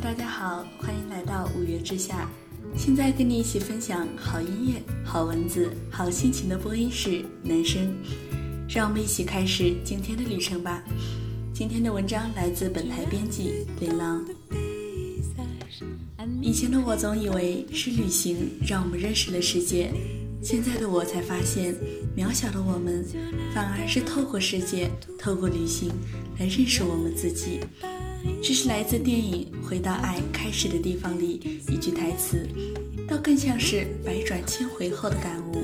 大家好，欢迎来到五月之下。现在跟你一起分享好音乐、好文字、好心情的播音是男生。让我们一起开始今天的旅程吧。今天的文章来自本台编辑琳琅。以前的我总以为是旅行让我们认识了世界，现在的我才发现，渺小的我们反而是透过世界、透过旅行来认识我们自己。这是来自电影《回到爱开始的地方》里一句台词，倒更像是百转千回后的感悟。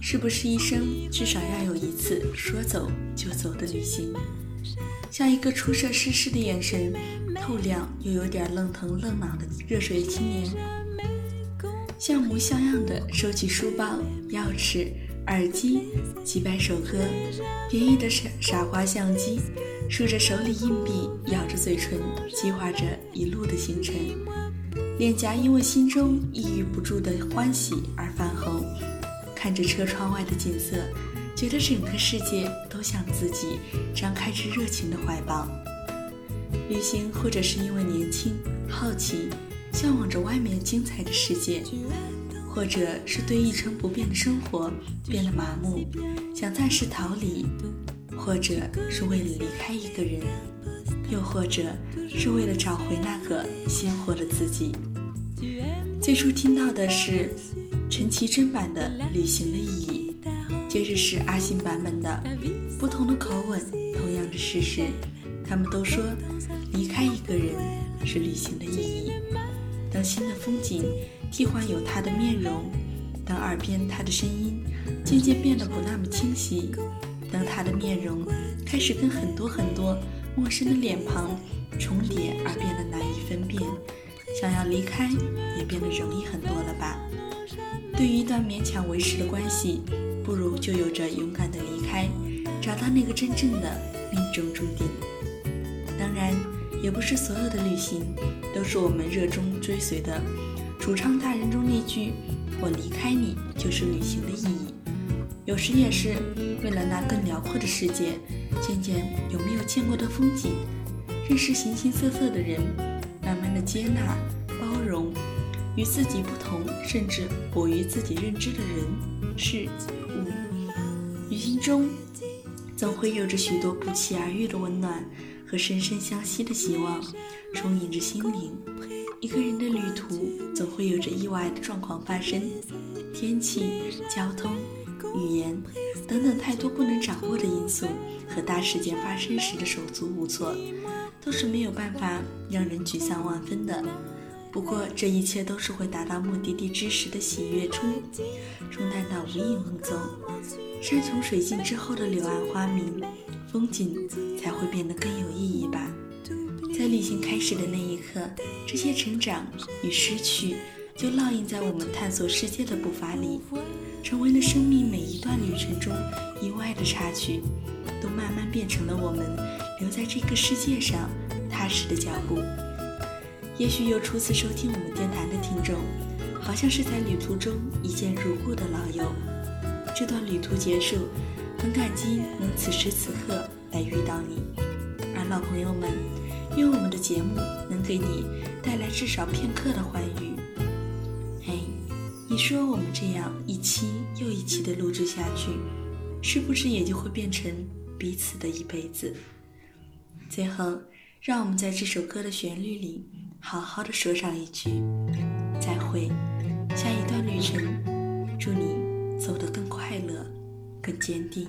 是不是一生至少要有一次说走就走的旅行？像一个初涉世事的眼神，透亮又有点愣疼愣脑的热水青年，像模像样的收起书包、钥匙、耳机、几百首歌、便宜的傻傻瓜相机。数着手里硬币，咬着嘴唇，计划着一路的行程，脸颊因为心中抑郁不住的欢喜而泛红。看着车窗外的景色，觉得整个世界都向自己张开着热情的怀抱。旅行，或者是因为年轻、好奇，向往着外面精彩的世界，或者是对一成不变的生活变得麻木，想暂时逃离。或者是为了离开一个人，又或者是为了找回那个鲜活的自己。最初听到的是陈绮贞版的《旅行的意义》，接着是阿信版本的，不同的口吻，同样的事实。他们都说，离开一个人是旅行的意义。当新的风景替换有他的面容，当耳边他的声音渐渐变得不那么清晰。当他的面容开始跟很多很多陌生的脸庞重叠而变得难以分辨，想要离开也变得容易很多了吧？对于一段勉强维持的关系，不如就有着勇敢的离开，找到那个真正的命中注定。当然，也不是所有的旅行都是我们热衷追随的。主唱大人中那句“我离开你就是旅行的意义”，有时也是。为了那更辽阔的世界，见见有没有见过的风景，认识形形色色的人，慢慢的接纳、包容与自己不同，甚至我于自己认知的人、事、物。旅行中，总会有着许多不期而遇的温暖和深深相惜的希望，充盈着心灵。一个人的旅途，总会有着意外的状况发生，天气、交通。语言等等太多不能掌握的因素和大事件发生时的手足无措，都是没有办法让人沮丧万分的。不过这一切都是会达到目的地之时的喜悦冲冲淡到无影无踪。山穷水尽之后的柳暗花明，风景才会变得更有意义吧。在旅行开始的那一刻，这些成长与失去就烙印在我们探索世界的步伐里。成为了生命每一段旅程中意外的插曲，都慢慢变成了我们留在这个世界上踏实的脚步。也许有初次收听我们电台的听众，好像是在旅途中一见如故的老友。这段旅途结束，很感激能此时此刻来遇到你。而老朋友们，愿我们的节目能给你带来至少片刻的欢愉。你说我们这样一期又一期的录制下去，是不是也就会变成彼此的一辈子？最后，让我们在这首歌的旋律里，好好的说上一句再会。下一段旅程，祝你走得更快乐，更坚定。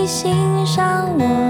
你欣赏我